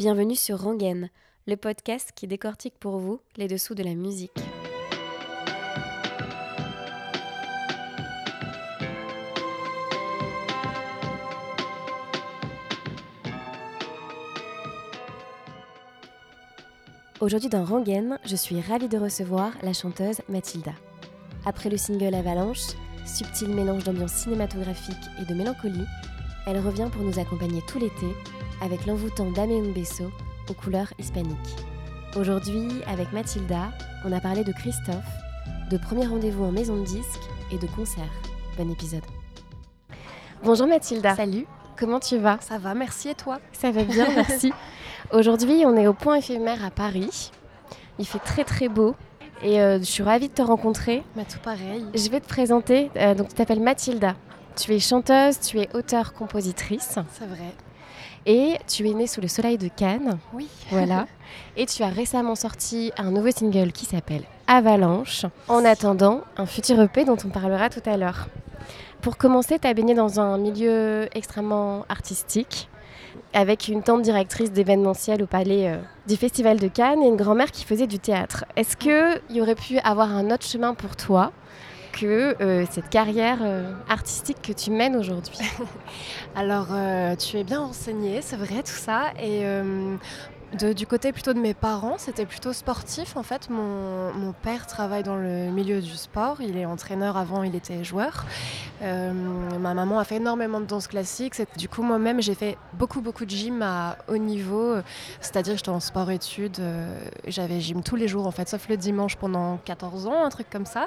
Bienvenue sur Rangaine, le podcast qui décortique pour vous les dessous de la musique. Aujourd'hui dans Rangaine, je suis ravie de recevoir la chanteuse Mathilda. Après le single Avalanche, subtil mélange d'ambiance cinématographique et de mélancolie, elle revient pour nous accompagner tout l'été avec l'envoûtant Damien Besso aux couleurs hispaniques. Aujourd'hui, avec Mathilda, on a parlé de Christophe, de premier rendez-vous en maison de disque et de concert. Bon épisode. Bonjour Mathilda. Salut. Comment tu vas? Ça va, merci et toi? Ça va bien, merci. Aujourd'hui, on est au point éphémère à Paris. Il fait très très beau et euh, je suis ravie de te rencontrer. Mais tout pareil. Je vais te présenter. Euh, donc, tu t'appelles Mathilda. Tu es chanteuse, tu es auteure-compositrice. C'est vrai. Et tu es née sous le soleil de Cannes. Oui. Voilà. et tu as récemment sorti un nouveau single qui s'appelle Avalanche. En attendant, un futur EP dont on parlera tout à l'heure. Pour commencer, tu as baigné dans un milieu extrêmement artistique, avec une tante directrice d'événementiel au palais euh, du Festival de Cannes et une grand-mère qui faisait du théâtre. Est-ce qu'il y aurait pu avoir un autre chemin pour toi? Euh, cette carrière euh, artistique que tu mènes aujourd'hui Alors, euh, tu es bien renseignée, c'est vrai tout ça. Et du côté plutôt de mes parents, c'était plutôt sportif. En fait, mon, père travaille dans le milieu du sport. Il est entraîneur avant, il était joueur. Euh, ma maman a fait énormément de danse classique. Du coup, moi-même, j'ai fait beaucoup, beaucoup de gym à haut niveau. C'est-à-dire j'étais en sport-études. euh, J'avais gym tous les jours, en fait, sauf le dimanche pendant 14 ans, un truc comme ça.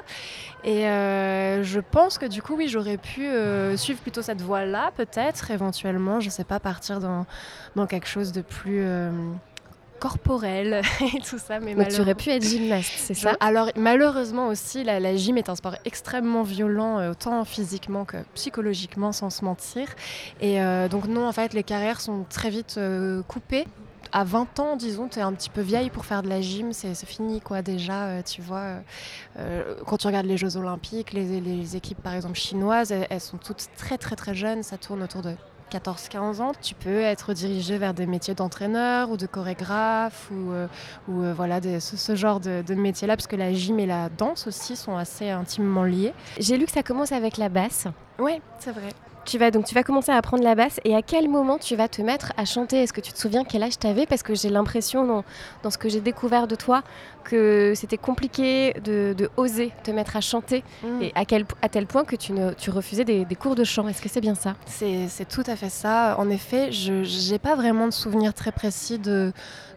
Et euh, je pense que du coup, oui, j'aurais pu suivre plutôt cette voie-là, peut-être, éventuellement, je sais pas, partir dans, dans quelque chose de plus euh, corporel et tout ça. Mais Donc tu aurais pu être gymnaste, c'est ça? Alors malheureusement aussi, la, la gym est un sport extrêmement violent, euh, autant physiquement que psychologiquement, sans se mentir. Et euh, donc non, en fait, les carrières sont très vite euh, coupées. À 20 ans, disons, tu es un petit peu vieille pour faire de la gym, c'est fini quoi déjà, euh, tu vois. euh, quand tu regardes les Jeux Olympiques, les, les équipes par exemple chinoises, elles, elles sont toutes très très très jeunes, ça tourne autour de 14-15 ans, tu peux être dirigé vers des métiers d'entraîneur ou de chorégraphe ou, euh, ou euh, voilà ce, genre de, de métiers-là, parce que la gym et la danse aussi sont assez intimement liés. J'ai lu que ça commence avec la basse. Oui, c'est vrai. Tu vas donc tu vas commencer à apprendre la basse et à quel moment tu vas te mettre à chanter? Est-ce que tu te souviens quel âge tu avais Parce que j'ai l'impression dans, dans ce que j'ai découvert de toi que c'était compliqué de, de oser te mettre à chanter Mm. et à, quel, à tel point que tu, ne, tu refusais des, des cours de chant. Est-ce que c'est bien ça? C'est c'est tout à fait ça. En effet, je n'ai pas vraiment de souvenir très précis de,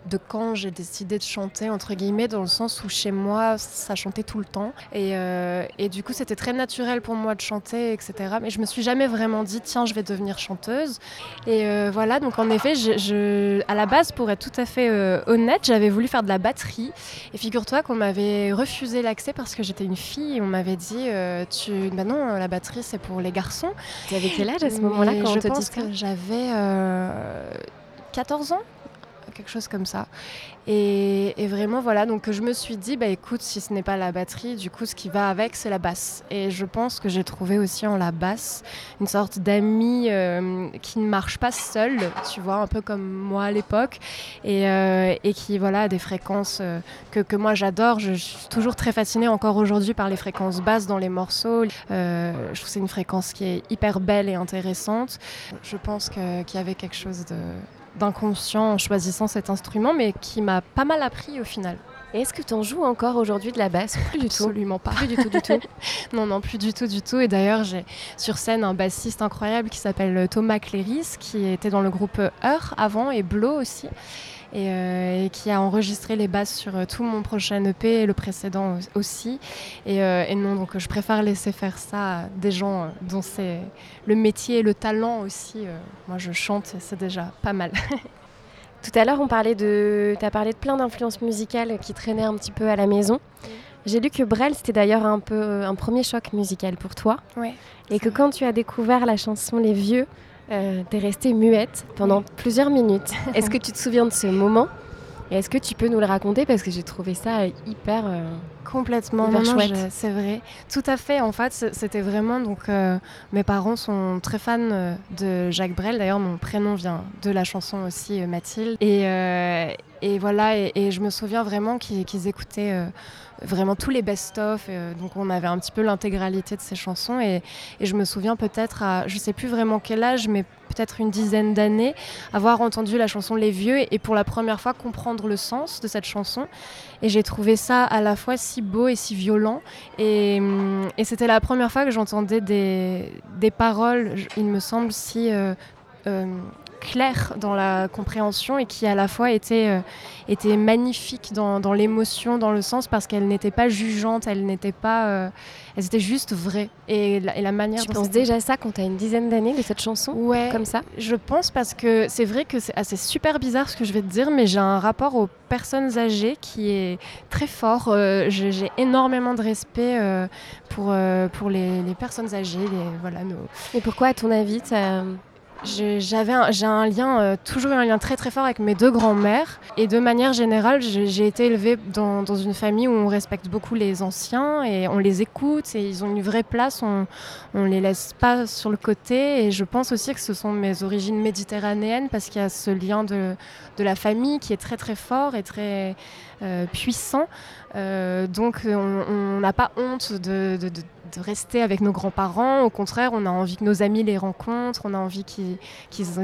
de quand j'ai décidé de chanter, entre guillemets, dans le sens où chez moi, ça chantait tout le temps. Et, euh, et du coup, c'était très naturel pour moi de chanter, etc. Mais je me suis jamais vraiment dit, tiens, je vais devenir chanteuse. Et euh, voilà, donc en effet, je, je- à la base, pour être tout à fait euh, honnête, j'avais voulu faire de la batterie. Et figure-toi qu'on m'avait refusé l'accès parce que j'étais une fille et on m'avait dit, tu... bah non, la batterie, c'est pour les garçons. Tu avais quel âge à ce moment-là quand je on te dit pense ça? que j'avais euh, 14 ans, quelque chose comme ça. Et, vraiment, voilà, donc je me suis dit, bah écoute, si ce n'est pas la batterie, du coup, ce qui va avec, c'est la basse. Et je pense que j'ai trouvé aussi en la basse une sorte d'ami euh, qui ne marche pas seul, tu vois, un peu comme moi à l'époque, et, euh, qui, voilà, a des fréquences euh, que, que moi j'adore. Je, suis toujours très fascinée encore aujourd'hui par les fréquences basses dans les morceaux. Euh, je trouve que c'est une fréquence qui est hyper belle et intéressante. Je pense qu'il y avait quelque chose de d'inconscient en choisissant cet instrument, mais qui m'a pas mal appris au final. Et est-ce que tu en joues encore aujourd'hui de la basse Plus du tout? Absolument pas. Plus du tout, du tout. Non, non, plus du tout, du tout. Et d'ailleurs, j'ai sur scène un bassiste incroyable qui s'appelle Thomas Cléris, qui était dans le groupe Heur avant et Blow aussi. Et, euh, et qui a enregistré les basses sur euh, tout mon prochain EP et le précédent au- aussi. Et, euh, et non, donc je préfère laisser faire ça à des gens dont c'est le métier et le talent aussi. moi, je chante c'est déjà pas mal. Tout à l'heure, on parlait de, tu as parlé de plein d'influences musicales qui traînaient un petit peu à la maison. J'ai lu que Brel, c'était d'ailleurs un peu un premier choc musical pour toi. Ouais. Et que quand tu as découvert la chanson Les Vieux, euh, t'es restée muette pendant plusieurs minutes. Est-ce que tu te souviens de ce moment? Et est-ce que tu peux nous le raconter? Parce que j'ai trouvé ça hyper complètement hyper non, chouette. c'est vrai. Tout à fait. En fait, c'était vraiment donc euh, mes parents sont très fans euh, de Jacques Brel. D'ailleurs, mon prénom vient de la chanson aussi euh, Mathilde. Et, euh, et voilà. Et, et je me souviens vraiment qu'ils qu'ils écoutaient. Vraiment tous les best-of, euh, donc on avait un petit peu l'intégralité de ces chansons et, je me souviens peut-être à, je sais plus vraiment quel âge, mais peut-être une dizaine d'années, avoir entendu la chanson Les Vieux et, pour la première fois comprendre le sens de cette chanson. Et j'ai trouvé ça à la fois si beau et si violent. Et, hum, c'était la première fois que j'entendais des, des paroles, il me semble, si euh, euh, claires dans la compréhension et qui à la fois étaient, euh, étaient magnifiques dans, dans l'émotion, dans le sens, parce qu'elles n'étaient pas jugeantes, elles n'étaient pas... euh, elles étaient juste vraies. Et la, et la manière Tu penses déjà ça quand tu as une dizaine d'années de cette chanson Ouais, Comme ça? je pense parce que c'est vrai que c'est ah, c'est super bizarre ce que je vais te dire, mais j'ai un rapport aux personnes âgées qui est très fort. Euh, j'ai énormément de respect euh, pour, pour les, les personnes âgées. Les, voilà, nos... Et pourquoi, à ton avis, j'avais j'ai un lien, euh, toujours un lien très très fort avec mes deux grands-mères. Et de manière générale, j'ai été élevée dans, dans une famille où on respecte beaucoup les anciens et on les écoute et ils ont une vraie place. On, on les laisse pas sur le côté. Et je pense aussi que ce sont mes origines méditerranéennes parce qu'il y a ce lien de, de la famille qui est très très fort et très euh, puissant. Euh, donc on n'a pas honte de- de rester avec nos grands-parents. Au contraire, on a envie que nos amis les rencontrent, on a envie qu'ils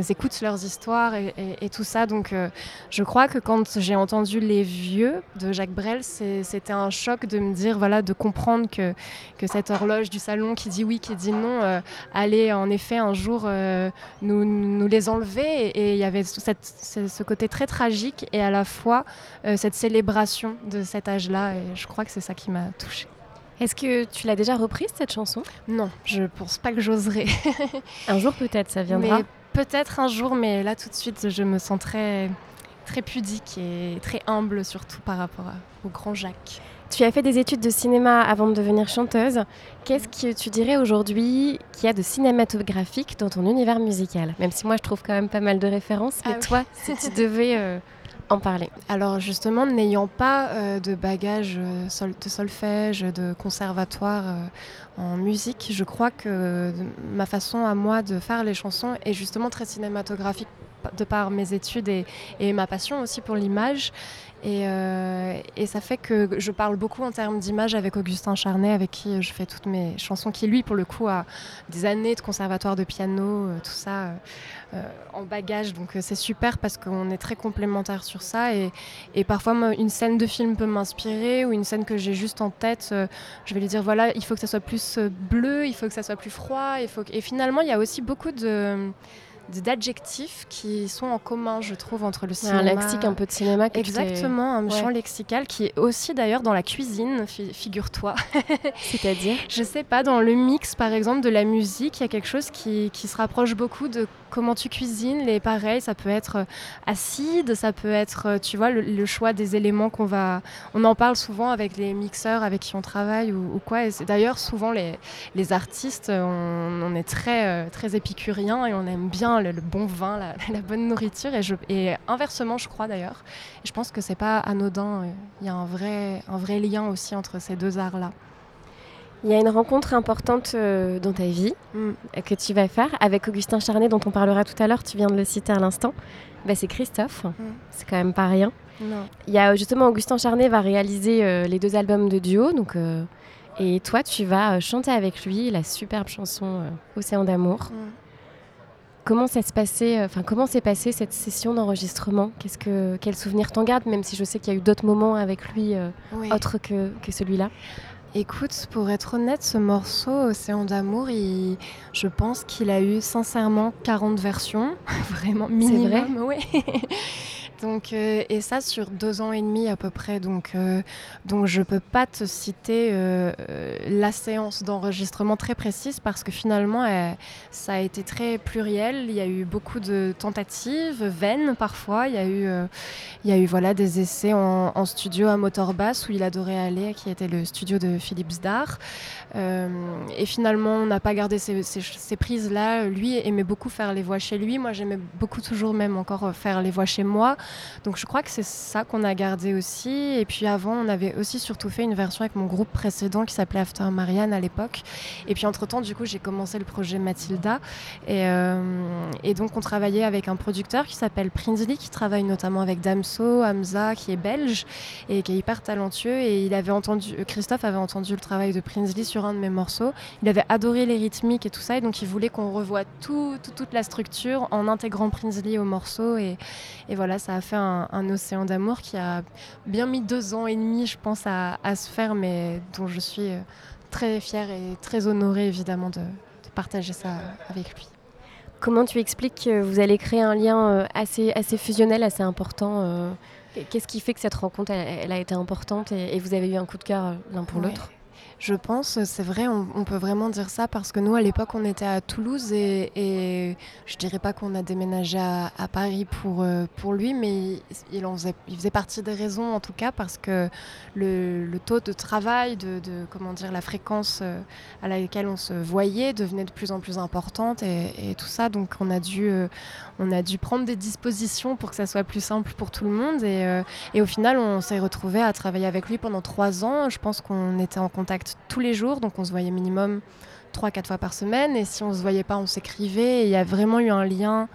écoutent leurs histoires et, tout ça. Donc euh, je crois que quand j'ai entendu Les Vieux de Jacques Brel, c'était un choc de me dire, voilà, de comprendre que, que cette horloge du salon qui dit oui, qui dit non, euh, allait en effet un jour euh, nous, les enlever. Et il y avait ce, côté très tragique et à la fois cette célébration de cet âge-là. Et je crois que c'est ça qui m'a touchée. Est-ce que tu l'as déjà reprise, cette chanson? Non, je pense pas que j'oserais. Un jour peut-être, ça viendra. Mais peut-être un jour, mais là tout de suite, je me sens très, très pudique et très humble, surtout par rapport à- au grand Jacques. Tu as fait des études de cinéma avant de devenir chanteuse. Qu'est-ce que tu dirais aujourd'hui qu'il y a de cinématographique dans ton univers musical? Même si moi je trouve quand même pas mal de références, mais Ah oui. toi, si tu devais euh, en parler. Alors justement, n'ayant pas euh, de bagage euh, de solfège, de conservatoire euh, en musique, je crois que ma façon à moi de faire les chansons est justement très cinématographique de par mes études et, ma passion aussi pour l'image. Et, et ça fait que je parle beaucoup en termes d'image avec Augustin Charnet, avec qui je fais toutes mes chansons, qui lui, pour le coup, a des années de conservatoire de piano, tout ça en bagage. Donc euh, c'est super parce qu'on est très complémentaires sur ça. Et, et parfois, une scène de film peut m'inspirer ou une scène que j'ai juste en tête, euh, je vais lui dire voilà, il faut que ça soit plus euh, bleu, il faut que ça soit plus froid. Il faut que... Et finalement, il y a aussi beaucoup de- d'adjectifs qui sont en commun, je trouve, entre le cinéma. Un lexique un peu de cinéma que Exactement, un Ouais. champ lexical qui est aussi d'ailleurs dans la cuisine, fi- figure-toi. C'est-à-dire Je sais pas, dans le mix par exemple de la musique, il y a quelque chose qui, qui se rapproche beaucoup de comment tu cuisines. Les pareils, ça peut être euh, acide, ça peut être, euh, tu vois, le, le choix des éléments qu'on va. On en parle souvent avec les mixeurs avec qui on travaille ou, ou quoi. Et d'ailleurs souvent les, les artistes, euh, on, on est très, très épicuriens et on aime bien le, le bon vin, la, la bonne nourriture. Et, je, et inversement, je crois d'ailleurs. Je pense que c'est pas anodin. euh, Il y a un vrai, un vrai lien aussi entre ces deux arts-là. Il y a une rencontre importante euh, dans ta vie Mm. euh, que tu vas faire avec Augustin Charnet, dont on parlera tout à l'heure. Tu viens de le citer à l'instant. Bah, c'est Christophe. C'est quand même pas rien. Non. Il y a justement Augustin Charnet va réaliser euh, les deux albums de duo. Donc, euh, et toi, tu vas chanter avec lui la superbe chanson Océan d'amour. Mm. Comment ça se passait euh, Enfin, comment s'est passée cette session d'enregistrement? Qu'est-ce que quel souvenir t'en gardes Même si je sais qu'il y a eu d'autres moments avec lui euh, Oui. autres que, que celui-là? Écoute, pour être honnête, ce morceau, Océan d'amour, il- je pense qu'il a eu sincèrement 40 versions, vraiment minimum. ouais. Euh, et ça sur deux ans et demi à peu près. Donc, euh, je peux pas te citer euh, la séance d'enregistrement très précise parce que finalement, ça a été très pluriel. Il y a eu beaucoup de tentatives, vaines parfois. Il y a eu, des essais en, studio à Motorbass où il adorait aller, qui était le studio de Philippe Zdar. Euh, et finalement, on n'a pas gardé ces, prises-là. Lui aimait beaucoup faire les voix chez lui. Moi, j'aimais beaucoup toujours même encore faire les voix chez moi. Donc je crois que c'est ça qu'on a gardé aussi. Et puis avant, on avait aussi surtout fait une version avec mon groupe précédent qui s'appelait After Marianne à l'époque. Et puis entre-temps, du coup, j'ai commencé le projet Mathilda. Et, euh, donc on travaillait avec un producteur qui s'appelle Prinsley, qui travaille notamment avec Damso, Hamza, qui est belge et qui est hyper talentueux. Et il avait entendu, Christophe avait entendu le travail de Prinsley sur un de mes morceaux. Il avait adoré les rythmiques et tout ça. Et donc il voulait qu'on revoie tout, toute la structure en intégrant Prinsley au morceau. Et, et voilà, ça a fait un, océan d'amour qui a bien mis deux ans et demi, je pense, à, se faire, mais dont je suis euh, très fière et très honorée évidemment de, partager ça avec lui. Comment tu expliques que vous allez créer un lien euh, assez, assez fusionnel, assez important euh, Qu'est-ce qui fait que cette rencontre, elle, a été importante et, vous avez eu un coup de cœur l'un pour l'autre? Je pense, c'est vrai, on, peut vraiment dire ça parce que nous, à l'époque, on était à Toulouse et, et je dirais pas qu'on a déménagé à, Paris pour, euh, pour lui, mais il, en faisait, il faisait partie des raisons en tout cas parce que le, le taux de travail, de, comment dire, la fréquence euh, à laquelle on se voyait devenait de plus en plus importante et, et tout ça. Donc, on a dû, euh, on a dû prendre des dispositions pour que ça soit plus simple pour tout le monde et, et au final, on s'est retrouvé à travailler avec lui pendant trois ans. Je pense qu'on était en contact tous les jours, donc on se voyait minimum 3-4 fois par semaine. Et si on se voyait pas, on s'écrivait. il y a vraiment eu un lien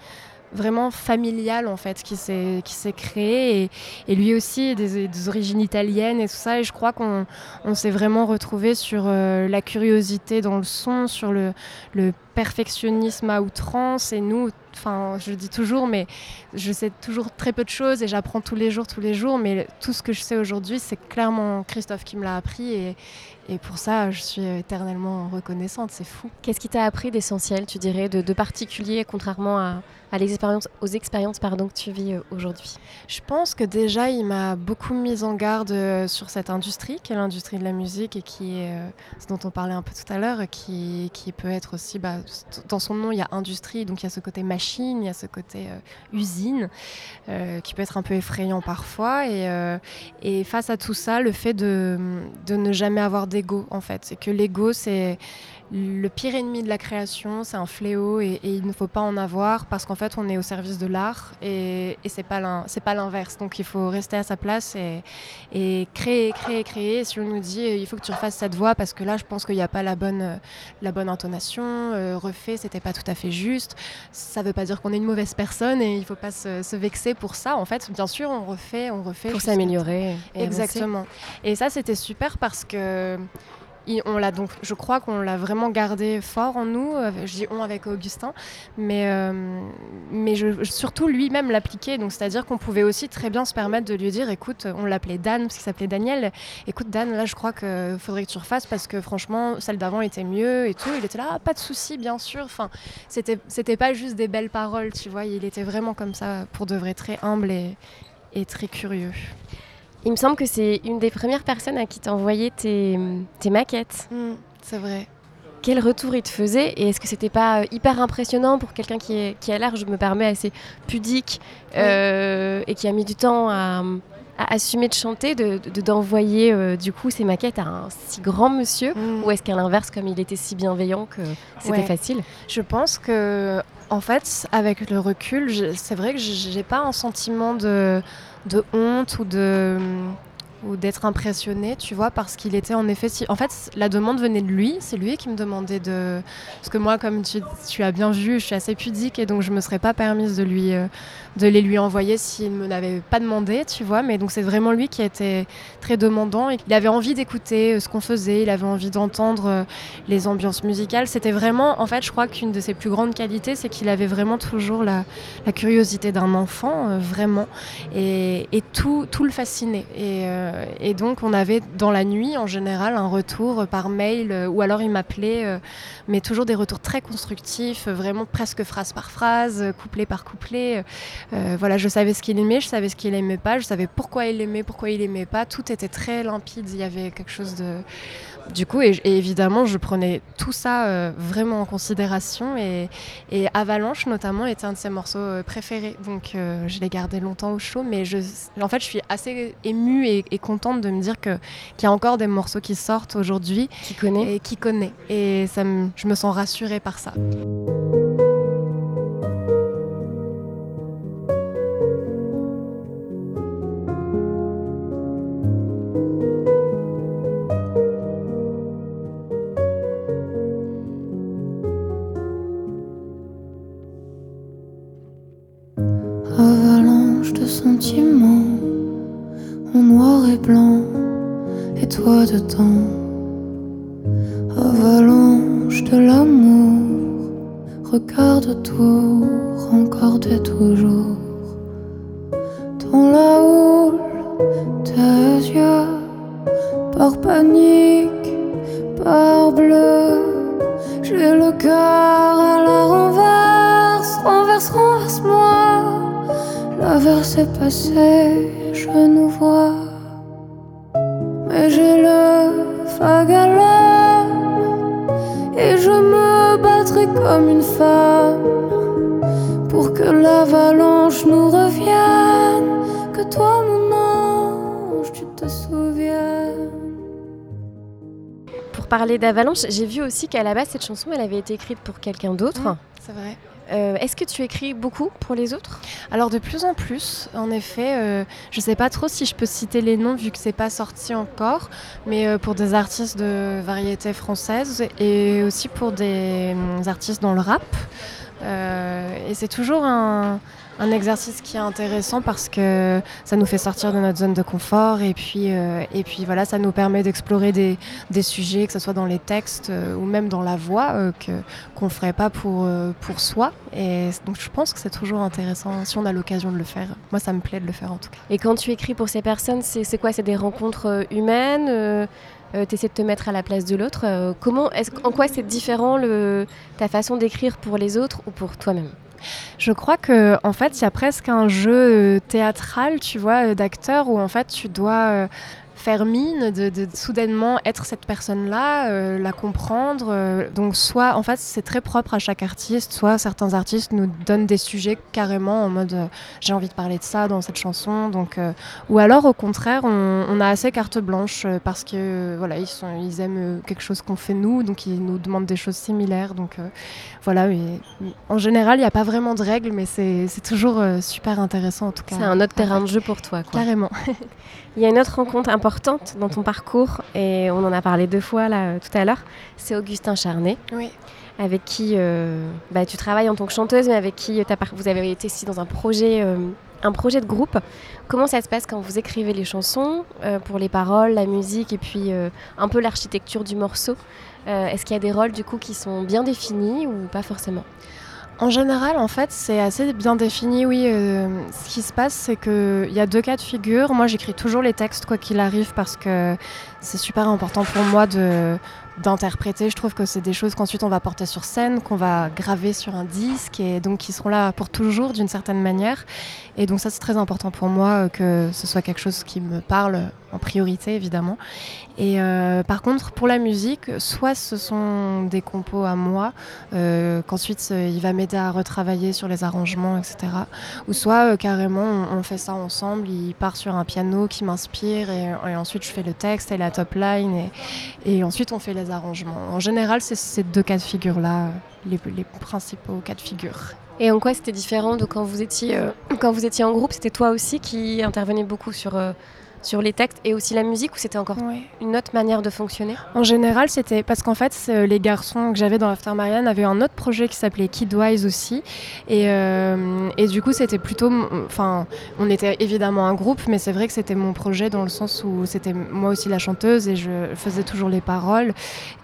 vraiment familial en fait qui s'est qui s'est créé et, lui aussi des, origines italiennes et tout ça et je crois qu'on on, s'est vraiment retrouvé sur euh, la curiosité dans le son sur le perfectionnisme à outrance et nous enfin je le dis toujours mais je sais toujours très peu de choses et j'apprends tous les jours tous les jours mais tout ce que je sais aujourd'hui c'est clairement Christophe qui me l'a appris et, et pour ça je suis éternellement reconnaissante c'est fou. Qu'est-ce qui t'a appris d'essentiel tu dirais de, de particulier contrairement à à l'expérience, aux expériences pardon, que tu vis euh, aujourd'hui? Je pense que déjà, il m'a beaucoup mise en garde euh, sur cette industrie, qui est l'industrie de la musique et qui est, euh, ce dont on parlait un peu tout à l'heure, qui, qui peut être aussi, bah, dans son nom, il y a industrie, donc il y a ce côté machine, il y a ce côté usine, qui peut être un peu effrayant parfois. Et, et face à tout ça, le fait de, de ne jamais avoir d'ego, en fait, c'est que l'ego, c'est le pire ennemi de la création, c'est un fléau et, il ne faut pas en avoir parce qu'en fait on est au service de l'art et, et c'est pas l'inverse. Donc il faut rester à sa place et, créer, créer, créer. Si on nous dit il faut que tu refasses cette voix parce que là je pense qu'il n'y a pas la bonne, la bonne intonation, euh, refait, c'était pas tout à fait juste. Ça veut pas dire qu'on est une mauvaise personne et il faut pas se, vexer pour ça. En fait, bien sûr, on refait, on refait. Pour s'améliorer. Exactement. Et ça c'était super parce que on l'a donc, je crois qu'on l'a vraiment gardé fort en nous. Je dis on avec Augustin, mais euh, mais surtout lui-même l'appliquer. Donc c'est-à-dire qu'on pouvait aussi très bien se permettre de lui dire, écoute, on l'appelait Dan parce qu'il s'appelait Daniel. Écoute Dan, là je crois qu'il faudrait que tu refasses parce que franchement celle d'avant était mieux et tout. Il était là, ah, pas de souci, bien sûr. Enfin, c'était c'était pas juste des belles paroles, tu vois. Il était vraiment comme ça, pour de vrai, très humble et très curieux. Il me semble que c'est une des premières personnes à qui t'as envoyé tes, maquettes. Mm, c'est vrai. Quel retour il te faisait et est-ce que c'était pas euh, hyper impressionnant pour quelqu'un qui, est, qui a l'air, je me permets, assez pudique euh, et qui a mis du temps à, assumer de chanter, d'envoyer de, euh, du coup ses maquettes à un si grand monsieur mm. Ou est-ce qu'à l'inverse, comme il était si bienveillant que c'était facile? Je pense que, en fait, avec le recul, c'est vrai que j'ai pas un sentiment de de honte ou de ou d'être impressionné, tu vois, parce qu'il était en effet. Si... En fait, la demande venait de lui, c'est lui qui me demandait de. Parce que moi, comme tu, tu, as bien vu, je suis assez pudique et donc je me serais pas permise de lui, euh, de les lui envoyer s'il ne me l'avait pas demandé, tu vois. Mais donc c'est vraiment lui qui était très demandant et il avait envie d'écouter euh, ce qu'on faisait, il avait envie d'entendre euh, les ambiances musicales. C'était vraiment, en fait, je crois qu'une de ses plus grandes qualités, c'est qu'il avait vraiment toujours la, curiosité d'un enfant, euh, vraiment, et, tout, tout le fascinait. Et, donc on avait dans la nuit, en général, un retour par mail ou alors il m'appelait, mais toujours des retours très constructifs, vraiment presque phrase par phrase, couplet par couplet. Euh, voilà, je savais ce qu'il aimait, je savais ce qu'il aimait pas, je savais pourquoi il aimait, pourquoi il aimait pas. Tout était très limpide. Il y avait quelque chose de du coup, et, évidemment, je prenais tout ça euh, vraiment en considération. Et, Avalanche, notamment, était un de ses morceaux euh, préférés. Donc, je l'ai gardé longtemps au chaud. Mais je, en fait, je suis assez émue et, contente de me dire qu'il y a encore des morceaux qui sortent aujourd'hui. Qui connaît Et qui connaît. Et ça je me sens rassurée par ça. D'Avalanche, j'ai vu aussi qu'à la base, cette chanson, elle avait été écrite pour quelqu'un d'autre. Mmh, c'est vrai. Euh, Est-ce que tu écris beaucoup pour les autres? Alors de plus en plus, en effet, euh, je sais pas trop si je peux citer les noms vu que c'est pas sorti encore, mais euh, pour des artistes de variété française et aussi pour des hum, artistes dans le rap. Et c'est toujours un, un exercice qui est intéressant parce que ça nous fait sortir de notre zone de confort et puis, euh, et puis voilà, ça nous permet d'explorer des, des sujets, que ce soit dans les textes euh, ou même dans la voix, euh, qu'on ne ferait pas pour, euh, pour soi. Et donc je pense que c'est toujours intéressant si on a l'occasion de le faire. Moi, ça me plaît de le faire en tout cas. Et quand tu écris pour ces personnes, c'est quoi? C'est des rencontres humaines euh, euh, T'essaies de te mettre à la place de l'autre Comment est En quoi c'est différent le, ta façon d'écrire pour les autres ou pour toi-même? Je crois que en fait, il y a presque un jeu euh, théâtral, tu vois, euh, d'acteur où en fait tu dois euh, faire mine de, de- de soudainement être cette personne-là, euh, la comprendre. euh, donc soit, en fait, c'est très propre à chaque artiste. Soit certains artistes nous donnent des sujets carrément en mode euh, j'ai envie de parler de ça dans cette chanson. Donc, ou alors au contraire, on, on a assez carte blanche parce que voilà, ils sont, ils aiment quelque chose qu'on fait nous, donc ils nous demandent des choses similaires. Donc voilà, mais en général, il n'y a pas vraiment de règles, mais c'est toujours super intéressant en tout cas. C'est un autre terrain de jeu pour toi. Quoi. Carrément. Il y a une autre rencontre importante dans ton parcours, et on en a parlé deux fois là euh, tout à l'heure, c'est Augustin Charnet, Oui. avec qui euh, bah, tu travailles en tant que chanteuse, mais avec qui euh, vous avez été aussi dans un projet, euh, un projet de groupe. Comment ça se passe quand vous écrivez les chansons, euh, pour les paroles, la musique, et puis un peu l'architecture du morceau? Est-ce qu'il y a des rôles du coup qui sont bien définis ou pas forcément? En général, en fait, c'est assez bien défini. Oui, euh, ce qui se passe, c'est qu'il y a deux cas de figure. Moi, j'écris toujours les textes, quoi qu'il arrive, parce que c'est super important pour moi d'interpréter. Je trouve que c'est des choses qu'ensuite on va porter sur scène, qu'on va graver sur un disque, et donc qui seront là pour toujours d'une certaine manière. Et donc ça, c'est très important pour moi euh, que ce soit quelque chose qui me parle en priorité, évidemment. Et euh, par contre, pour la musique, soit ce sont des compos à moi, euh, qu'ensuite euh, il va m'aider à retravailler sur les arrangements, etc. Ou soit carrément on, fait ça ensemble, il part sur un piano qui m'inspire et, ensuite je fais le texte et la top line et, ensuite on fait les arrangements. En général, c'est ces deux cas de figure-là, les, principaux cas de figure. Et en quoi c'était différent de quand vous étiez, quand vous étiez en groupe? C'était toi aussi qui intervenais beaucoup sur, sur les textes et aussi la musique ou c'était encore une autre manière de fonctionner? En général, c'était parce qu'en fait, c'est- les garçons que j'avais dans l'After Marianne avaient un autre projet qui s'appelait Kidwise aussi. Et, euh, et du coup, c'était plutôt. Enfin, on était évidemment un groupe, mais c'est vrai que c'était mon projet dans le sens où c'était moi aussi la chanteuse et je faisais toujours les paroles.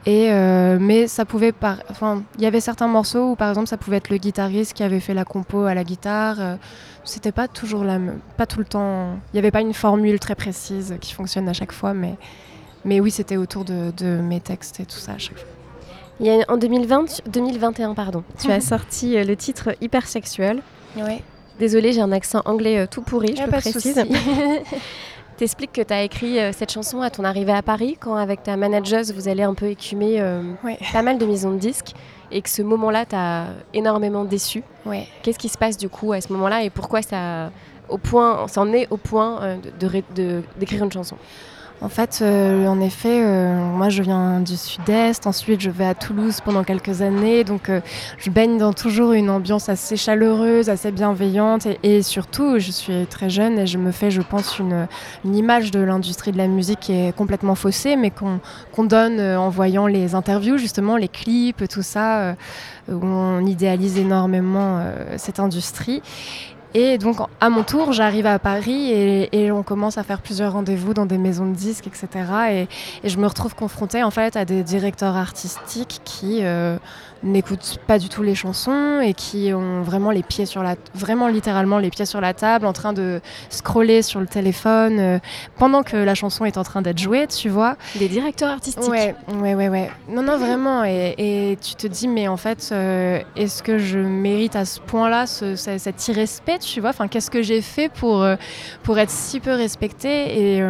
Et, euh, mais ça pouvait. Enfin, il y avait certains morceaux où, par exemple, ça pouvait être le guitariste qui avait fait la compo à la guitare. euh, c'était pas toujours la même. Pas tout le temps. Il n'y avait pas une formule très précise qui fonctionne à chaque fois, mais. Mais oui, c'était autour de, de mes textes et tout ça à chaque fois. Il y a, En 2020, 2021, pardon, tu as sorti euh, le titre Hypersexuel. Oui, Désolée, j'ai un accent anglais euh, tout pourri, je le précise. T'expliques que tu as écrit euh, cette chanson à ton arrivée à Paris, quand avec ta manageuse, vous allez un peu écumer euh, pas mal de maisons de disques, et que ce moment-là t'a énormément déçu. Ouais. Qu'est-ce qui se passe du coup à ce moment-là, et pourquoi ça, au point, s'en est au point euh, de- de d'écrire une chanson? En fait, euh, en effet, euh, moi je viens du sud-est, ensuite je vais à Toulouse pendant quelques années, donc euh, je baigne dans toujours une ambiance assez chaleureuse, assez bienveillante, et, surtout je suis très jeune et je me fais, je pense, une, image de l'industrie de la musique qui est complètement faussée, mais qu'on donne en voyant les interviews, justement, les clips, tout ça, où on idéalise énormément cette industrie. Et donc, à mon tour, j'arrive à Paris et, et, on commence à faire plusieurs rendez-vous dans des maisons de disques, etc. Et, et je me retrouve confrontée en fait à des directeurs artistiques qui euh, n'écoutent pas du tout les chansons et qui ont vraiment les pieds sur la, vraiment littéralement les pieds sur la table, en train de scroller sur le téléphone euh, pendant que la chanson est en train d'être jouée, tu vois. Des directeurs artistiques. Ouais, ouais, ouais, ouais. Non, non, vraiment. Et, et tu te dis, mais en fait, euh, est-ce que je mérite à ce point-là ce, cet irrespect, tu vois Enfin, qu'est-ce que j'ai fait pour euh, pour être si peu respectée et,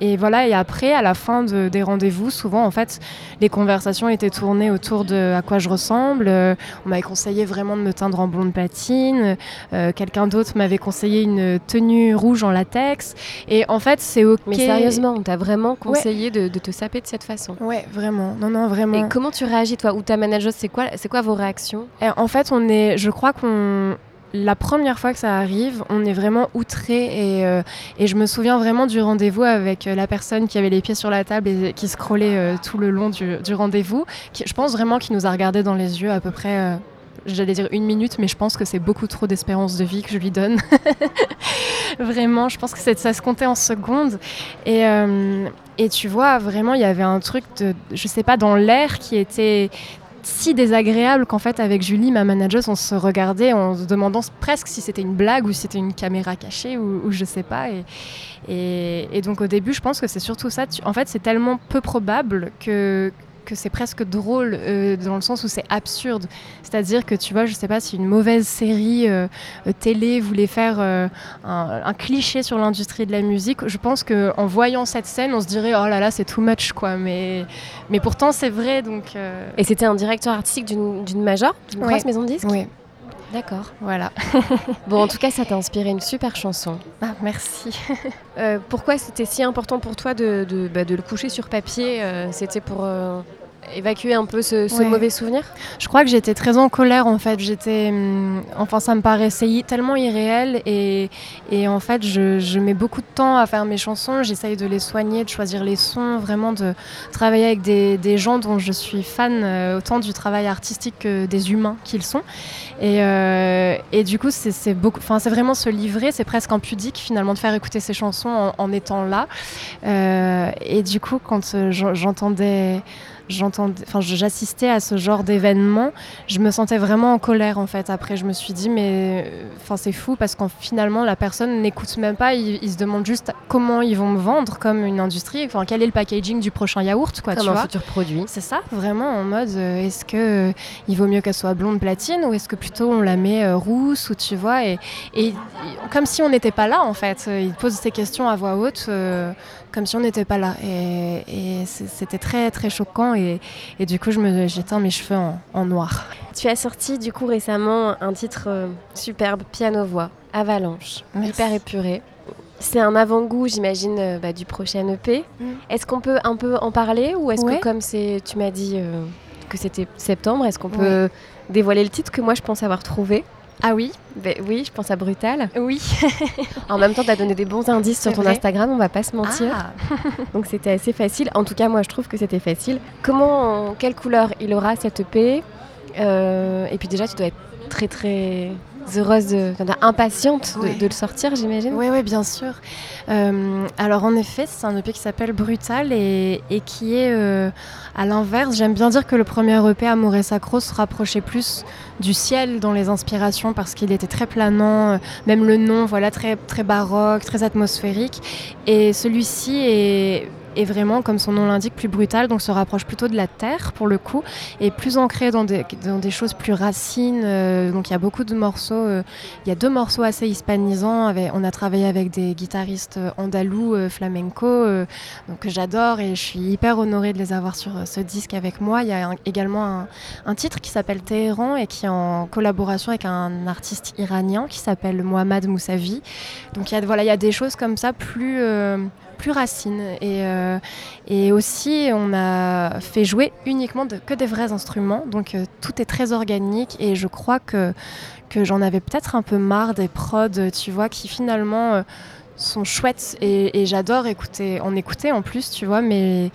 et voilà. Et après, à la fin de, des rendez-vous, souvent, en fait, les conversations étaient tournées autour de à quoi je ressemble. Euh, on m'avait conseillé vraiment de me teindre en blonde patine. Euh, quelqu'un d'autre m'avait conseillé une tenue rouge en latex. Et en fait, c'est ok. Mais sérieusement, on t'a vraiment conseillé de, te saper de cette façon. Ouais, vraiment. Non, non, vraiment. Et comment tu réagis toi? Ou ta manager C'est quoi, c'est quoi vos réactions? En fait, on est, je crois qu'on la première fois que ça arrive, on est vraiment outré et, euh, je me souviens vraiment du rendez-vous avec euh, la personne qui avait les pieds sur la table et qui scrollait euh, tout le long du, rendez-vous. Je pense vraiment qu'il nous a regardé dans les yeux à peu près j'allais dire une minute, mais je pense que c'est beaucoup trop d'espérance de vie que je lui donne. vraiment, je pense que ça se comptait en secondes. Et, et tu vois, vraiment, il y avait un truc de, je sais pas, dans l'air qui était si désagréable qu'en fait avec Julie, ma manager, on se regardait en se demandant presque si c'était une blague ou si c'était une caméra cachée ou, je sais pas. Et, donc au début, je pense que c'est surtout ça. en fait, c'est tellement peu probable que que c'est presque drôle euh, dans le sens où c'est absurde. C'est-à-dire que tu vois, je sais pas si une mauvaise série euh, euh, télé voulait faire un, cliché sur l'industrie de la musique, je pense qu'en voyant cette scène, on se dirait oh là là, c'est too much quoi. Mais, mais pourtant, c'est vrai. Donc, Et c'était un directeur artistique d'une major, d'une grosse maison de disques? Oui. D'accord. Voilà. bon, en tout cas, ça t'a inspiré une super chanson. Ah, merci. euh, pourquoi c'était si important pour toi de, de, bah, de le coucher sur papier euh, C'était pour euh, évacuer un peu ce, ce Ouais. mauvais souvenir? Je crois que j'étais très en colère en fait. J'étais, hum, enfin, ça me paraissait tellement irréel et, et en fait, je, je mets beaucoup de temps à faire mes chansons. J'essaye de les soigner, de choisir les sons, vraiment de travailler avec des, des gens dont je suis fan, autant du travail artistique que des humains qu'ils sont. Et, euh, et du coup, c'est vraiment se livrer. C'est presque impudique finalement de faire écouter ces chansons en, étant là. Euh, et du coup, quand euh, j'en- j'entendais j'entendais, enfin, j'assistais à ce genre d'événement, je me sentais vraiment en colère en fait. Après, je me suis dit, mais euh, enfin, c'est fou parce qu'en finalement, la personne n'écoute même pas, il, il se demande juste comment ils vont me vendre comme une industrie, enfin, quel est le packaging du prochain yaourt, quoi, Comme tu un vois. futur produit. C'est ça, vraiment en mode euh, est-ce que euh, il vaut mieux qu'elle soit blonde platine ou est-ce que plutôt on la met euh, rousse ou tu vois et, et, et comme si on n'était pas là en fait. Il pose ces questions à voix haute comme si on n'était pas là et, c'était très très choquant et, et du coup j'ai teint mes cheveux en, en noir. Tu as sorti du coup récemment un titre euh, superbe, piano-voix, Avalanche, Merci. hyper épuré. C'est un avant-goût, j'imagine, euh, bah, du prochain EP. Mm. Est-ce qu'on peut un peu en parler ou est-ce Ouais. que comme c'est, tu m'as dit euh, que c'était septembre, est-ce qu'on peut dévoiler le titre que moi je pense avoir trouvé? Ah oui, Ben Oui, je pense à Brutal. oui. En même temps, tu as donné des bons indices sur ton vrai Instagram, on va pas se mentir. Ah. Donc c'était assez facile. En tout cas, moi, je trouve que c'était facile. Comment, quelle couleur il aura cette EP Euh, Et puis déjà, tu dois être très très heureuse, de, impatiente de, le sortir, j'imagine. Oui, oui, bien sûr. Euh, alors en effet, c'est un EP qui s'appelle Brutal et, et qui est euh, à l'inverse. J'aime bien dire que le premier EP Amour et Sacro se rapprochait plus du ciel dans les inspirations parce qu'il était très planant, euh, même le nom, voilà, très, très baroque, très atmosphérique. Et celui-ci est est vraiment, comme son nom l'indique, plus brutal, donc se rapproche plutôt de la terre pour le coup, et plus ancré dans des, choses plus racines. euh, donc il y a beaucoup de morceaux, euh, il y a deux morceaux assez hispanisants. On a travaillé avec des guitaristes euh, andalous, flamenco, que j'adore et je suis hyper honorée de les avoir sur ce disque avec moi. Il y a également un, titre qui s'appelle Téhéran et qui est en collaboration avec un artiste iranien qui s'appelle Mohammad Moussavi. Donc il y a, voilà, il y a des choses comme ça plus, plus racines. Et, euh, et aussi, on a fait jouer uniquement que des vrais instruments. Donc euh, tout est très organique et je crois que, que j'en avais peut-être un peu marre des prods, tu vois, qui finalement... sont chouettes et, j'adore écouter, en écouter en plus, tu vois, mais,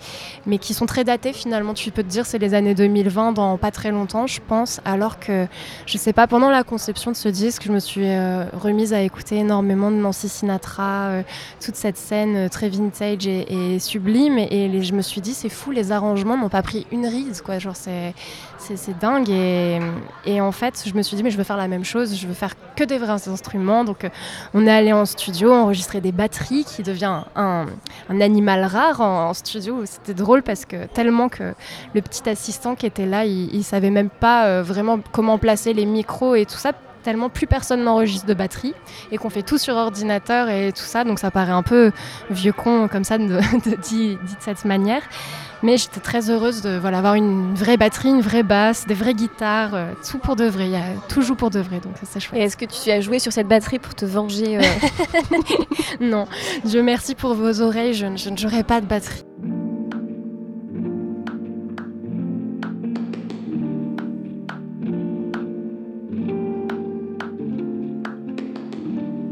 mais qui sont très datés finalement. Tu peux te dire c'est les années 2020 dans pas très longtemps, je pense, alors que je sais pas, pendant la conception de ce disque, je me suis euh, remise à écouter énormément de Nancy Sinatra, euh, toute cette scène euh, très vintage et, sublime, et, je me suis dit c'est fou, les arrangements n'ont pas pris une ride, quoi, genre c'est c'est dingue et, en fait je me suis dit mais je veux faire la même chose je veux faire que des vrais instruments donc on est allé en studio enregistrer des batteries, qui devient un, animal rare en, studio. C'était drôle parce que tellement que le petit assistant qui était là, il, il savait même pas euh, vraiment comment placer les micros et tout ça tellement plus personne n'enregistre de batterie et qu'on fait tout sur ordinateur et tout ça, donc ça paraît un peu vieux con comme ça de dit, de cette manière. Mais j'étais très heureuse de voilà, avoir une vraie batterie, une vraie basse, des vraies guitares, euh, tout pour de vrai. Il y a tout joue pour de vrai, donc c'est chouette. Et est-ce que tu as joué sur cette batterie pour te venger euh Non, Dieu merci pour vos oreilles, je, je ne jouerai pas de batterie.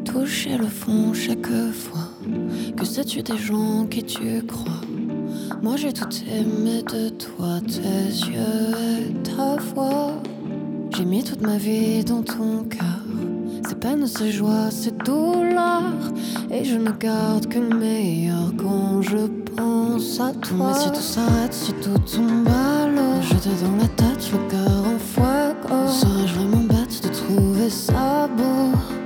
Toucher le fond chaque fois que sais-tu des gens qui tu crois? Moi j'ai tout aimé de toi, tes yeux et ta voix. J'ai mis toute ma vie dans ton cœur. Ces peines, ces joies, ces douleurs. Et je ne garde que le meilleur quand je pense à toi. Mais si tout s'arrête, si tout tombe à l'eau, j'étais dans la tête, le cœur en fuego. Serais-je vraiment bête de trouver ça beau?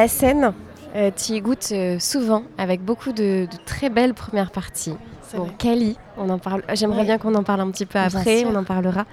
La scène, euh, tu y goûtes euh, souvent avec beaucoup de, très belles premières parties. Bon, Cali, on en parle. J'aimerais bien qu'on en parle un petit peu après. On en parlera.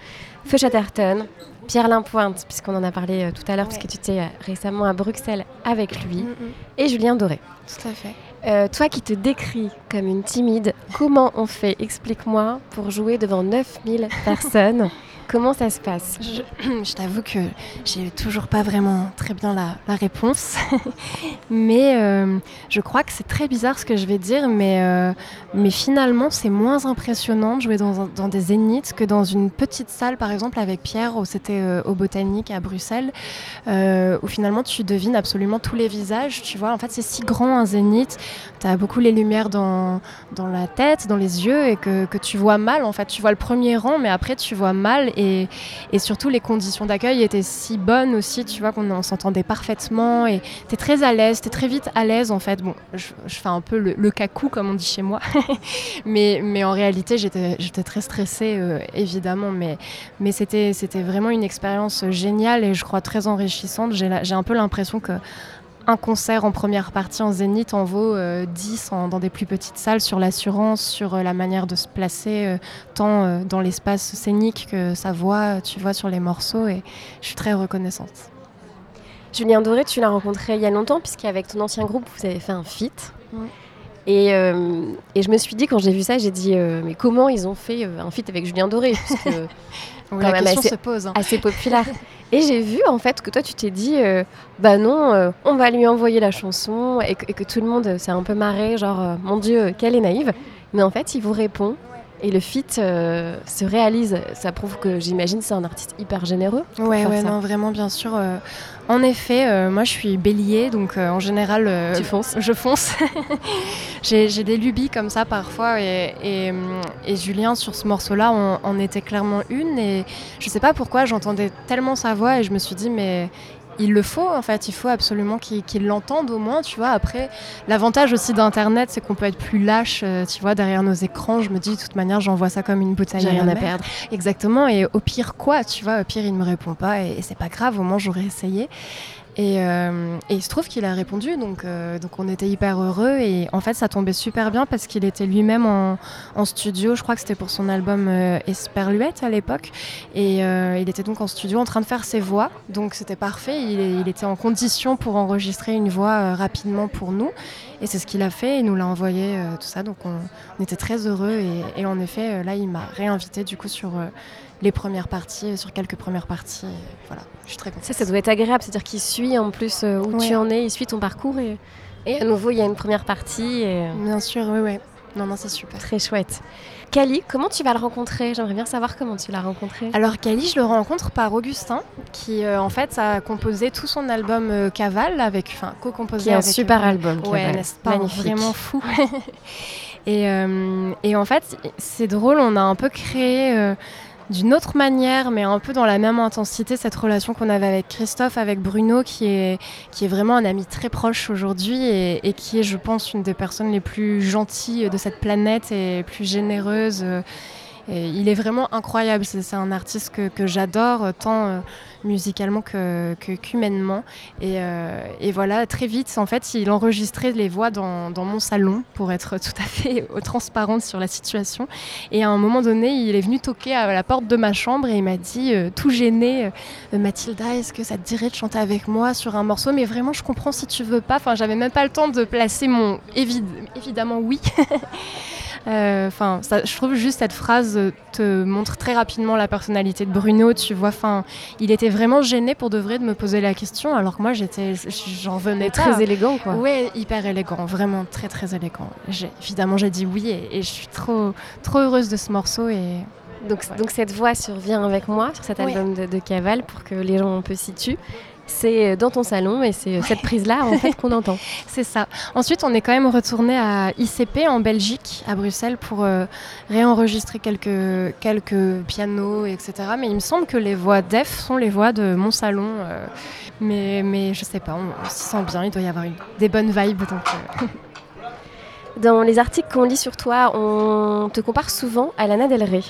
Feu Chatterton, Pierre Limpointe, puisqu'on en a parlé euh, tout à l'heure, puisque tu étais récemment à Bruxelles avec lui, mm, mm. et Julien Doré. Tout à fait. toi qui te décris comme une timide, comment on fait? Explique-moi pour jouer devant 9000 personnes Comment ça se passe? Je, t'avoue que j'ai toujours pas vraiment très bien la, réponse, mais euh, je crois que c'est très bizarre ce que je vais dire, mais, euh, mais finalement c'est moins impressionnant de jouer dans, des zéniths que dans une petite salle, par exemple avec Pierre, où c'était euh, au Botanique à Bruxelles, où finalement tu devines absolument tous les visages. Tu vois, en fait c'est si grand un zénith, tu as beaucoup les lumières dans, dans la tête, dans les yeux, et que, que tu vois mal. En fait, tu vois le premier rang, mais après tu vois mal et, surtout les conditions d'accueil étaient si bonnes aussi, tu vois, qu'on s'entendait parfaitement et tu es très à l'aise, tu es très vite à l'aise en fait. Bon, je, fais un peu le, cacou comme on dit chez moi, mais, en réalité j'étais très stressée euh, évidemment, mais c'était vraiment une expérience géniale et je crois très enrichissante. J'ai un peu l'impression que un concert en première partie en zénith en vaut 10 euh, dans des plus petites salles sur l'assurance, sur euh, la manière de se placer, euh, tant dans l'espace scénique que sa voix, tu vois, sur les morceaux. Et je suis très reconnaissante. Julien Doré, tu l'as rencontré il y a longtemps, puisqu'avec ton ancien groupe, vous avez fait un feat. Et, et, je me suis dit, quand j'ai vu ça, j'ai dit, mais comment ils ont fait un feat avec Julien Doré la question se pose. Hein. Assez populaire. Et j'ai vu en fait que toi tu t'es dit, euh, bah non, euh, on va lui envoyer la chanson et que, tout le monde s'est un peu marré, genre euh, mon Dieu, qu'elle est naïve. Mais en fait, il vous répond et le feat se réalise. Ça prouve que j'imagine c'est un artiste hyper généreux. Ouais, ouais, non, vraiment, bien sûr. En effet, euh, moi je suis bélier, donc euh, en général, euh, tu fonces. je fonce. j'ai des lubies comme ça parfois, et, Julien sur ce morceau-là en était clairement une, et je sais pas pourquoi j'entendais tellement sa voix, et je me suis dit mais il le faut en fait, il faut absolument qu'ils l'entendent au moins, tu vois. Après, l'avantage aussi d'Internet, c'est qu'on peut être plus lâche, euh, tu vois, derrière nos écrans. Je me dis, de toute manière, j'envoie ça comme une bouteille. J'ai rien à perdre. Exactement, et au pire quoi, tu vois, au pire il ne me répond pas et, c'est pas grave, au moins j'aurais essayé. Et, euh, et il se trouve qu'il a répondu, donc, euh, donc on était hyper heureux. Et en fait, ça tombait super bien parce qu'il était lui-même en, studio. Je crois que c'était pour son album euh, Esperluette à l'époque. Et il était donc en studio en train de faire ses voix. Donc c'était parfait. Il, était en condition pour enregistrer une voix rapidement pour nous. Et c'est ce qu'il a fait. Il nous l'a envoyé, tout ça. Donc on, était très heureux. Et, en effet, là, il m'a réinvité du coup sur les premières parties, sur quelques premières parties. Voilà, je suis très contente. Ça, ça doit être agréable, c'est-à-dire qu'il suit en plus euh, où Ouais. tu en es, il suit ton parcours et, et à nouveau il y a une première partie et euh, Bien sûr, oui, oui. Non, non, c'est super. très chouette. Kali, comment tu vas le rencontrer? J'aimerais bien savoir comment tu l'as rencontré. Alors Kali, je le rencontre par Augustin, qui euh, en fait a composé tout son album euh, Caval avec, enfin, co-composé Qui est un avec. super euh, album. Ouais, n'est-ce pas? Magnifique. Vraiment fou. et, euh, et en fait, c'est drôle, on a un peu créé euh, d'une autre manière, mais un peu dans la même intensité, cette relation qu'on avait avec Christophe, avec Bruno, qui est, vraiment un ami très proche aujourd'hui et, et qui est, je pense, une des personnes les plus gentilles de cette planète et plus généreuse. euh, il est vraiment incroyable. C'est un artiste que, j'adore, euh, tant euh, musicalement que qu'humainement. et, euh, et voilà, très vite, en fait, il enregistrait les voix dans, mon salon pour être tout à fait transparente sur la situation. Et à un moment donné, il est venu toquer à la porte de ma chambre et il m'a dit, tout gêné, Mathilda, est-ce que ça te dirait de chanter avec moi sur un morceau? Mais vraiment, je comprends si tu veux pas. Enfin, j'avais même pas le temps de placer mon évi- évidemment oui. Euh, Enfin, je trouve juste cette phrase te montre très rapidement la personnalité de Bruno. Tu vois, enfin, il était vraiment gêné pour de vrai de me poser la question, alors que moi, j'étais, j'en venais très pas. élégant quoi. Ouais, hyper élégant, vraiment très très élégant. Évidemment, j'ai dit oui et, et je suis trop trop heureuse de ce morceau et Donc, Ouais. donc cette voix survient avec moi sur cet Ouais. album de, de Caval pour que les gens un peu situent. C'est euh, dans ton salon et c'est euh, cette prise-là en fait qu'on entend. c'est ça. Ensuite, on est quand même retourné à ICP en Belgique, à Bruxelles, pour euh, réenregistrer quelques quelques pianos, etc. Mais il me semble que les voix d'Ef sont les voix de mon salon. euh, mais, mais je sais pas, on, on s'y sent bien, il doit y avoir une- des bonnes vibes. Donc, euh, Dans les articles qu'on lit sur toi, on te compare souvent à Lana Del Rey.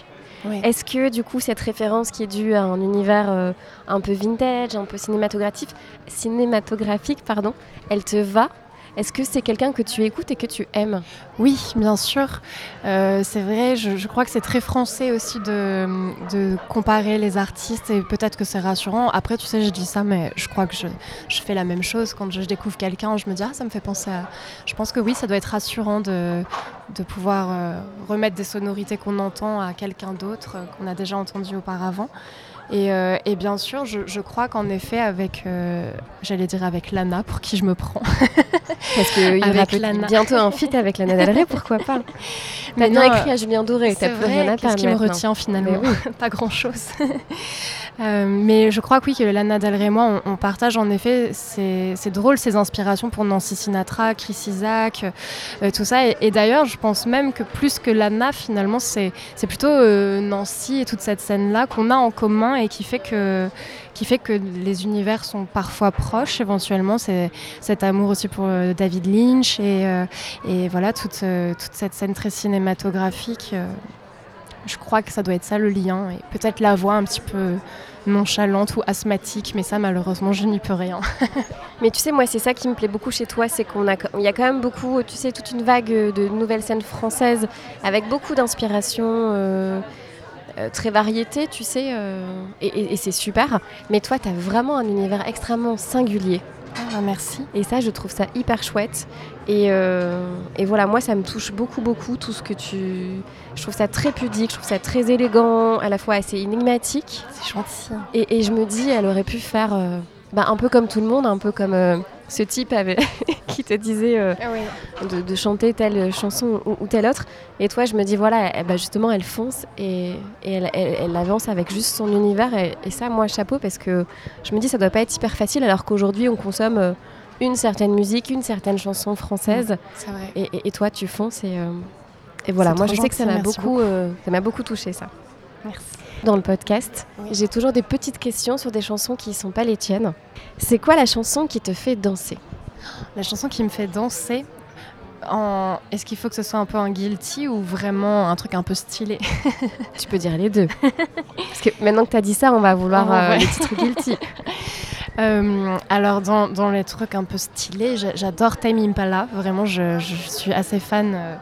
Est-ce que du coup cette référence qui est due à un univers euh, un peu vintage, un peu cinématographique, cinématographique pardon, elle te va Est-ce que c'est quelqu'un que tu écoutes et que tu aimes Oui, bien sûr. Euh, c'est vrai, je, crois que c'est très français aussi de, comparer les artistes et peut-être que c'est rassurant. Après, tu sais, je dis ça, mais je crois que je, je fais la même chose. Quand je, découvre quelqu'un, je me dis, ah, ça me fait penser à... Je pense que oui, ça doit être rassurant de, de pouvoir euh, remettre des sonorités qu'on entend à quelqu'un d'autre, euh, qu'on a déjà entendu auparavant. Et, euh, et bien sûr, je, je crois qu'en effet, avec, euh, j'allais dire avec Lana, pour qui je me prends. Parce qu'il y aura Lana. bientôt un feat avec Lana Del Rey, pourquoi pas non, écrit à Julien Doré, t'as plus rien à qu'est-ce perdre qui me maintenant. retient finalement oui. Pas grand-chose. Euh, mais je crois que oui, que Lana Del et moi, on, partage en effet, c'est drôle, ces inspirations pour Nancy Sinatra, Chris Isaac, euh, tout ça. Et, d'ailleurs, je pense même que plus que Lana, finalement, c'est plutôt euh, Nancy et toute cette scène-là qu'on a en commun et qui fait que qui fait que les univers sont parfois proches éventuellement. C'est cet amour aussi pour David Lynch et, voilà toute, toute cette scène très cinématographique. Je crois que ça doit être ça le lien et peut-être la voix un petit peu nonchalante ou asthmatique, mais ça malheureusement je n'y peux rien. Mais tu sais, moi, c'est ça qui me plaît beaucoup chez toi, c'est qu'on a, il y a quand même beaucoup, tu sais, toute une vague euh, de nouvelles scènes françaises avec beaucoup d'inspiration. euh, euh, très variété, tu sais, et, et- et c'est super. Mais toi, tu as vraiment un univers extrêmement singulier. Ah, merci. Et ça, je trouve ça hyper chouette. Et, euh, et voilà, moi, ça me touche beaucoup, beaucoup, tout ce que tu... Je trouve ça très pudique, je trouve ça très élégant, à la fois assez énigmatique. C'est gentil. Et, et je me dis, elle aurait pu faire euh, bah, un peu comme tout le monde, un peu comme euh, ce type avait qui te disait euh, de, de chanter telle chanson ou, ou telle autre. Et toi, je me dis, voilà, elle- bah, justement, elle fonce et, et elle, elle- elle avance avec juste son univers. Et, et ça, moi, chapeau, parce que je me dis, ça doit pas être hyper facile, alors qu'aujourd'hui, on consomme euh, une certaine musique, une certaine chanson française. Vrai. Et, toi, tu fonces. Et, euh, voilà, moi, je sais que ça m'a beaucoup, beaucoup touché, ça. Merci. Dans le podcast, Oui. j'ai toujours des petites questions sur des chansons qui ne sont pas les tiennes. C'est quoi la chanson qui te fait danser? La chanson qui me fait danser. En... Est-ce qu'il faut que ce soit un peu un guilty ou vraiment un truc un peu stylé? Tu peux dire les deux. Parce que maintenant que tu as dit ça, on va vouloir Oh, euh, ouais. les titres guilty. alors dans, les trucs un peu stylés, j'adore Time Impala. Vraiment, je, suis assez fan.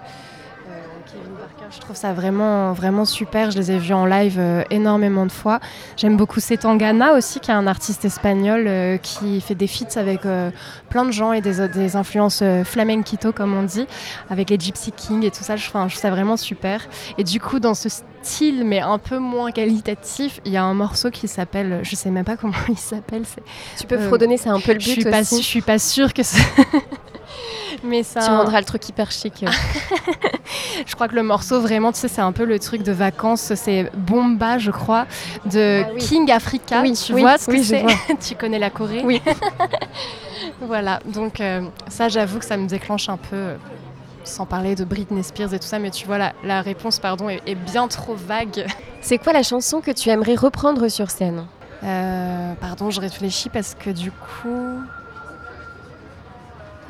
Je trouve ça vraiment, vraiment super. Je les ai vus en live euh, énormément de fois. J'aime beaucoup Setangana aussi, qui est un artiste espagnol euh, qui fait des feats avec euh, plein de gens et des, des influences flamenquito, comme on dit, avec les Gypsy Kings et tout ça. Je, trouve ça vraiment super. Et du coup, dans ce style, mais un peu moins qualitatif, il y a un morceau qui s'appelle, je sais même pas comment il s'appelle. Tu peux fredonner, c'est un peu le but je suis aussi. Pas, je suis pas sûre que c'est. Mais ça... Tu rendras le truc hyper chic. je crois que le morceau, vraiment, tu sais, c'est un peu le truc de vacances. C'est Bomba, je crois, de ah King Africa. Oui, tu oui, vois ce que c'est? Tu connais la Corée? Oui. voilà, donc euh, ça, j'avoue que ça me déclenche un peu euh, sans parler de Britney Spears et tout ça, mais tu vois, la, réponse pardon, est, bien trop vague. C'est quoi la chanson que tu aimerais reprendre sur scène? Euh, Pardon, je réfléchis parce que du coup.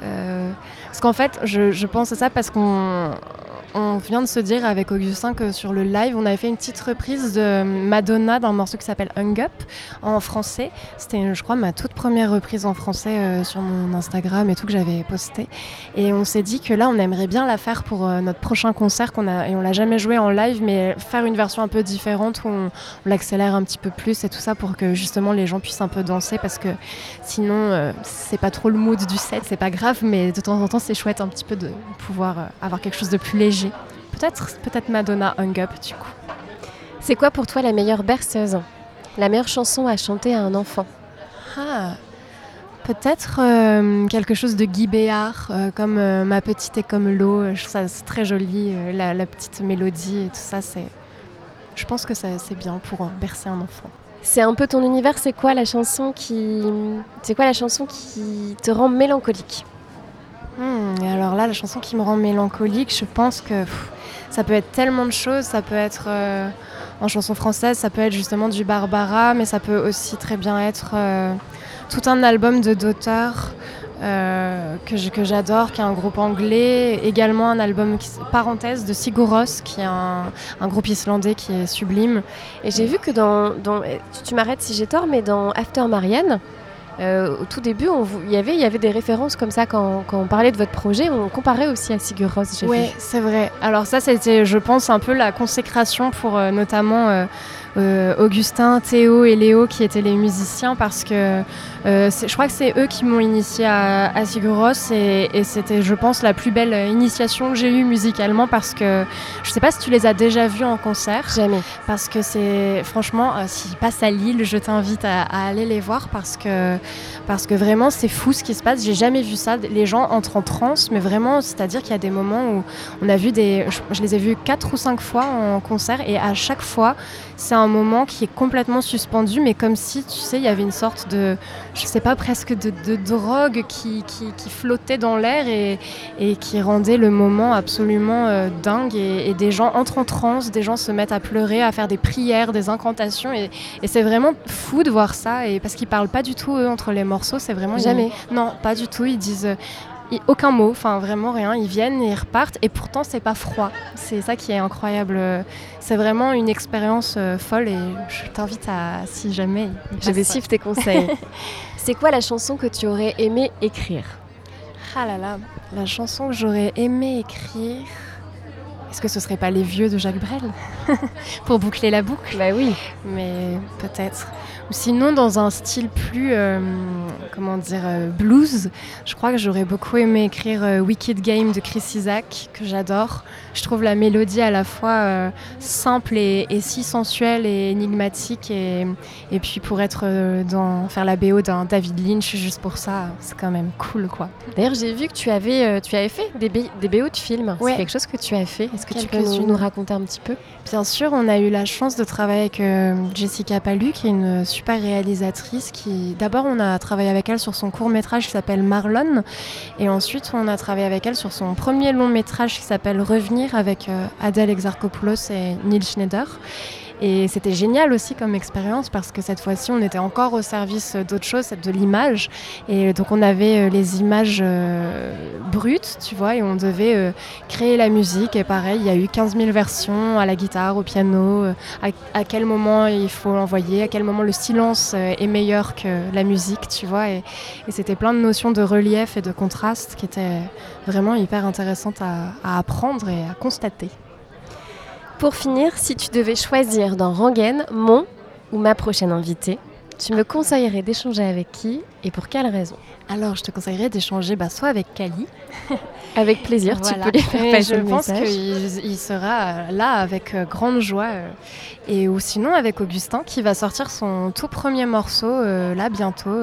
Euh, parce qu'en fait, je, je, pense à ça parce qu'on on vient de se dire avec Augustin que sur le live, on avait fait une petite reprise de Madonna d'un morceau qui s'appelle Hung Up en français. C'était, je crois, ma toute première reprise en français euh, sur mon Instagram et tout que j'avais posté. Et on s'est dit que là, on aimerait bien la faire pour euh, notre prochain concert qu'on a et on l'a jamais joué en live, mais faire une version un peu différente où on, l'accélère un petit peu plus et tout ça pour que justement les gens puissent un peu danser parce que sinon euh, c'est pas trop le mood du set, c'est pas grave, mais de temps en temps c'est chouette un petit peu de pouvoir avoir quelque chose de plus léger Peut-être peut-être Madonna Hung Up du coup. C'est quoi pour toi la meilleure berceuse? La meilleure chanson à chanter à un enfant? Ah, Peut-être euh, quelque chose de Guy Béard, euh, comme euh, Ma petite est comme l'eau. Je trouve ça c'est très joli, la, la, petite mélodie et tout ça. C'est, je pense que c'est bien pour bercer un enfant. C'est un peu ton univers. C'est quoi la chanson qui, c'est quoi la chanson qui te rend mélancolique? Hmm, alors là, la chanson qui me rend mélancolique, je pense que ça peut être tellement de choses. Ça peut être euh, en chanson française, ça peut être justement du Barbara, mais ça peut aussi très bien être euh, tout un album de d'auteurs euh, que j'adore, qui est un groupe anglais. Également un album, parenthèse, de Siguros, qui est un, groupe islandais qui est sublime. Et j'ai vu que dans, dans tu m'arrêtes si j'ai tort, mais dans After Marianne, euh, au tout début, il y avait, y avait des références comme ça quand, on parlait de votre projet. On comparait aussi à Sigur Rós. Oui, c'est vrai. Alors ça, c'était, je pense, un peu la consécration pour euh, notamment euh, Augustin, Théo et Léo qui étaient les musiciens parce que euh, je crois que c'est eux qui m'ont initié à, à et, c'était, je pense, la plus belle initiation que j'ai eue musicalement parce que je sais pas si tu les as déjà vus en concert. Jamais. Parce que c'est, franchement, euh, s'ils passent à Lille, je t'invite à, aller les voir parce que, parce que vraiment, c'est fou ce qui se passe. J'ai jamais vu ça. Les gens entrent en transe, mais vraiment, c'est-à-dire qu'il y a des moments où on a vu des. Je, je les ai vus quatre ou cinq fois en concert et à chaque fois, c'est un moment qui est complètement suspendu, mais comme si, tu sais, il y avait une sorte de, je sais pas, presque de, drogue qui, qui, flottait dans l'air et, et, qui rendait le moment absolument euh, dingue. Et, des gens entrent en transe, des gens se mettent à pleurer, à faire des prières, des incantations. Et, c'est vraiment fou de voir ça. Et parce qu'ils parlent pas du tout, eux, entre les morceaux. C'est vraiment. Jamais. Non, pas du tout. Ils disent aucun mot, enfin vraiment rien. Ils viennent et ils repartent et pourtant c'est pas froid. C'est ça qui est incroyable. C'est vraiment une expérience euh, folle et je t'invite à, si jamais. Je vais suivre tes conseils. c'est quoi la chanson que tu aurais aimé écrire? Ah là là, la chanson que j'aurais aimé écrire. Est-ce que ce serait pas Les Vieux de Jacques Brel? Pour boucler la boucle Bah oui. Mais peut-être. Ou sinon, dans un style plus, euh, comment dire, euh, blues, je crois que j'aurais beaucoup aimé écrire euh, Wicked Game de Chris Isaac, que j'adore. Je trouve la mélodie à la fois simple et, si sensuelle et énigmatique. Et, et puis pour être dans, faire la BO d'un David Lynch, juste pour ça, c'est quand même cool, quoi. D'ailleurs, j'ai vu que tu avais, tu avais fait des, des BO de films. C'est quelque chose que tu as fait. Est-ce que tu peux nous, nous, raconter un petit peu? Bien sûr, on a eu la chance de travailler avec Jessica Palu, qui est une super réalisatrice qui, d'abord, on a travaillé avec elle sur son court métrage qui s'appelle Marlon, et ensuite on a travaillé avec elle sur son premier long métrage qui s'appelle Revenir avec euh, Adèle Exarchopoulos et Neil Schneider. Et c'était génial aussi comme expérience parce que cette fois-ci, on était encore au service d'autre chose, de l'image. Et donc, on avait les images brutes, tu vois, et on devait créer la musique. Et pareil, il y a eu 15 000 versions à la guitare, au piano, à, quel moment il faut l'envoyer, à quel moment le silence est meilleur que la musique, tu vois. Et, c'était plein de notions de relief et de contraste qui étaient vraiment hyper intéressantes à apprendre et à constater. Pour finir, si tu devais choisir dans Rangen mon ou ma prochaine invitée, tu me conseillerais d'échanger avec qui? Et pour quelle raison? Alors, je te conseillerais d'échanger bah, soit avec Kali. avec plaisir, tu peux lui faire passer Je pense qu'il sera là avec euh, grande joie. Euh, et ou sinon avec Augustin qui va sortir son tout premier morceau euh, là bientôt,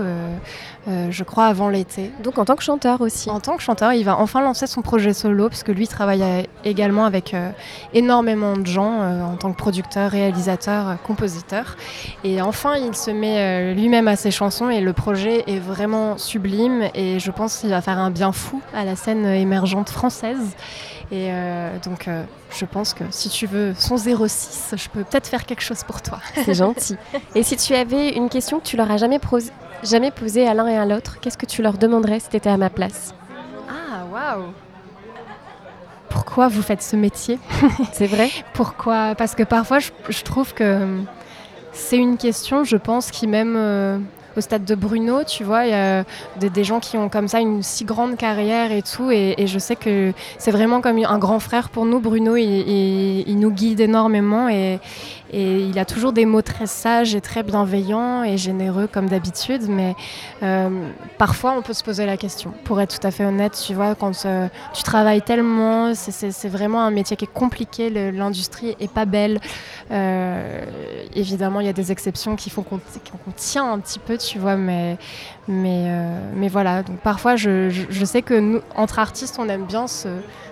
je crois avant l'été. Donc en tant que chanteur aussi. En tant que chanteur, il va enfin lancer son projet solo parce que lui travaille également avec énormément de gens en tant que producteur, réalisateur, compositeur. Et enfin, il se met lui-même à ses chansons et le projet est vraiment sublime et je pense qu'il va faire un bien fou à la scène émergente française. Et euh, donc, euh, je pense que si tu veux son 06, je peux peut-être faire quelque chose pour toi. C'est gentil. Et si tu avais une question que tu leur as jamais, jamais posée à l'un et à l'autre, qu'est-ce que tu leur demanderais si tu étais à ma place? Ah, waouh Pourquoi vous faites ce métier? C'est vrai? Pourquoi? Parce que parfois, je, trouve que c'est une question, je pense, qui même... Euh, au stade de Bruno, tu vois, il y a des, gens qui ont comme ça une si grande carrière et tout, et, je sais que c'est vraiment comme un grand frère pour nous, Bruno, il, nous guide énormément et, il a toujours des mots très sages et très bienveillants et généreux comme d'habitude, mais euh, parfois on peut se poser la question, pour être tout à fait honnête, tu vois, quand euh, tu travailles tellement, c'est vraiment un métier qui est compliqué, l'industrie est pas belle, euh, évidemment il y a des exceptions qui font qu'on tient un petit peu, tu vois, mais, mais, mais voilà. Donc parfois, je, sais que nous, entre artistes, on aime bien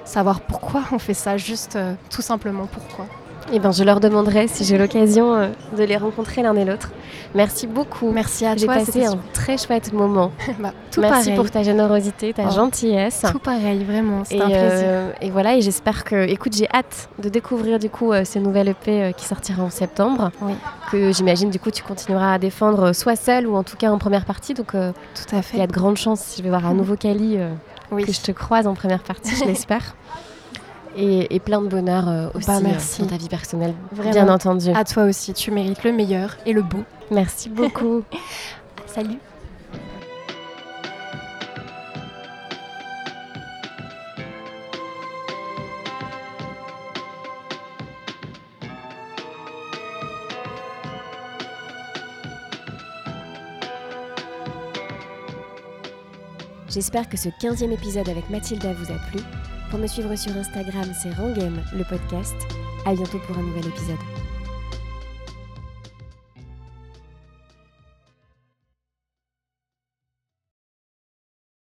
savoir pourquoi on fait ça, juste tout simplement pourquoi. Eh ben, je leur demanderai si j'ai l'occasion euh, de les rencontrer l'un et l'autre. Merci beaucoup. Merci à toi. J'ai passé un très chouette moment. bah, tout Merci pour ta générosité, ta oh. gentillesse. Tout pareil, vraiment. C'est un plaisir. Euh, et voilà, et j'espère que, écoute, j'ai hâte de découvrir du coup euh, ce nouvel EP qui sortira en septembre. Oui. Que j'imagine du coup tu continueras à défendre soit seul ou en tout cas en première partie. Donc, tout à fait. Il y a de grandes chances si je vais voir un nouveau Cali que je te croise en première partie, je l'espère. Et, plein de bonheur euh, aussi bah, euh, dans ta vie personnelle, bien entendu. À toi aussi, tu mérites le meilleur et le beau. Merci beaucoup. Salut. J'espère que ce 15e épisode avec Mathilda vous a plu. Pour me suivre sur Instagram, c'est Rangame, le podcast. À bientôt pour un nouvel épisode.